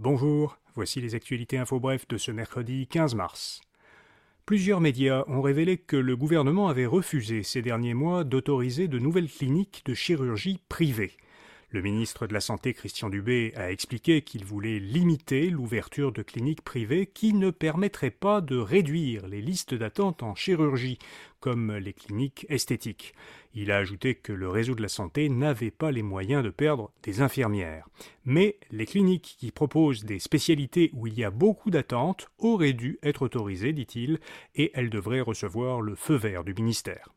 Bonjour, voici les actualités info bref de ce mercredi 15 mars. Plusieurs médias ont révélé que le gouvernement avait refusé ces derniers mois d'autoriser de nouvelles cliniques de chirurgie privées. Le ministre de la Santé, Christian Dubé, a expliqué qu'il voulait limiter l'ouverture de cliniques privées qui ne permettraient pas de réduire les listes d'attente en chirurgie, comme les cliniques esthétiques. Il a ajouté que le réseau de la santé n'avait pas les moyens de perdre des infirmières. Mais les cliniques qui proposent des spécialités où il y a beaucoup d'attentes auraient dû être autorisées, dit-il, et elles devraient recevoir le feu vert du ministère.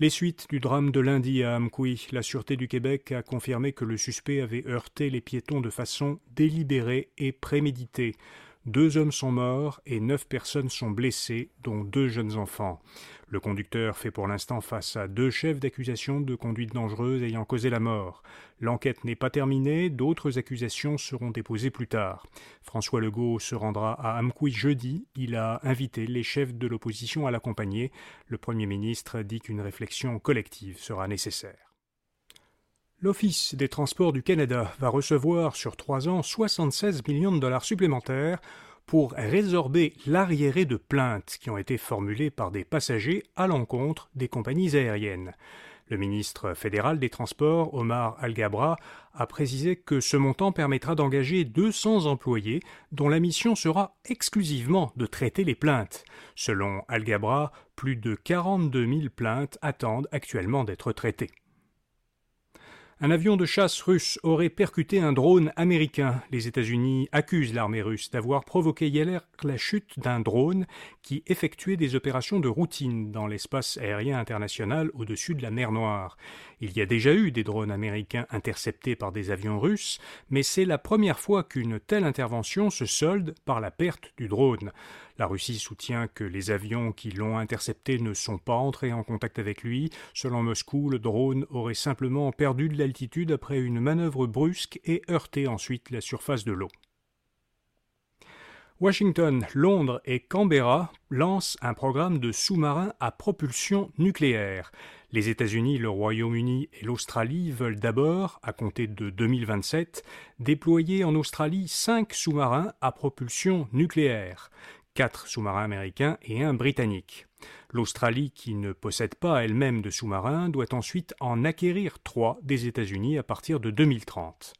Les suites du drame de lundi à Amkoui, la Sûreté du Québec a confirmé que le suspect avait heurté les piétons de façon délibérée et préméditée. Deux hommes sont morts et neuf personnes sont blessées, dont deux jeunes enfants. Le conducteur fait pour l'instant face à deux chefs d'accusation de conduite dangereuse ayant causé la mort. L'enquête n'est pas terminée, d'autres accusations seront déposées plus tard. François Legault se rendra à Amkoui jeudi. Il a invité les chefs de l'opposition à l'accompagner. Le Premier ministre dit qu'une réflexion collective sera nécessaire. L'Office des transports du Canada va recevoir sur trois ans 76 millions de dollars supplémentaires pour résorber l'arriéré de plaintes qui ont été formulées par des passagers à l'encontre des compagnies aériennes. Le ministre fédéral des Transports, Omar Algabra, a précisé que ce montant permettra d'engager 200 employés dont la mission sera exclusivement de traiter les plaintes. Selon Algabra, plus de 42 000 plaintes attendent actuellement d'être traitées. Un avion de chasse russe aurait percuté un drone américain. Les États-Unis accusent l'armée russe d'avoir provoqué hier la chute d'un drone qui effectuait des opérations de routine dans l'espace aérien international au-dessus de la mer Noire. Il y a déjà eu des drones américains interceptés par des avions russes, mais c'est la première fois qu'une telle intervention se solde par la perte du drone. La Russie soutient que les avions qui l'ont intercepté ne sont pas entrés en contact avec lui. Selon Moscou, le drone aurait simplement perdu de l'altitude après une manœuvre brusque et heurté ensuite la surface de l'eau. Washington, Londres et Canberra lancent un programme de sous-marins à propulsion nucléaire. Les États-Unis, le Royaume-Uni et l'Australie veulent d'abord, à compter de 2027, déployer en Australie cinq sous-marins à propulsion nucléaire quatre sous-marins américains et un britannique. L'Australie, qui ne possède pas elle-même de sous-marins, doit ensuite en acquérir trois des États-Unis à partir de 2030.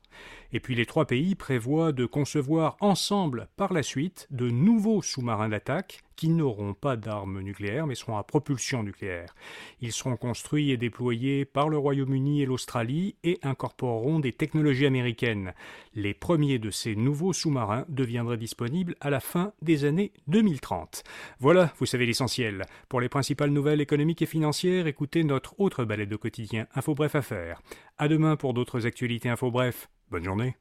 Et puis les trois pays prévoient de concevoir ensemble par la suite de nouveaux sous-marins d'attaque qui n'auront pas d'armes nucléaires mais seront à propulsion nucléaire. Ils seront construits et déployés par le Royaume-Uni et l'Australie et incorporeront des technologies américaines. Les premiers de ces nouveaux sous-marins deviendraient disponibles à la fin des années 2030. Voilà, vous savez l'essentiel. Pour les principales nouvelles économiques et financières, écoutez notre autre balai de quotidien Info Bref Affaires. À demain pour d'autres actualités Info Bref. Bonne journée.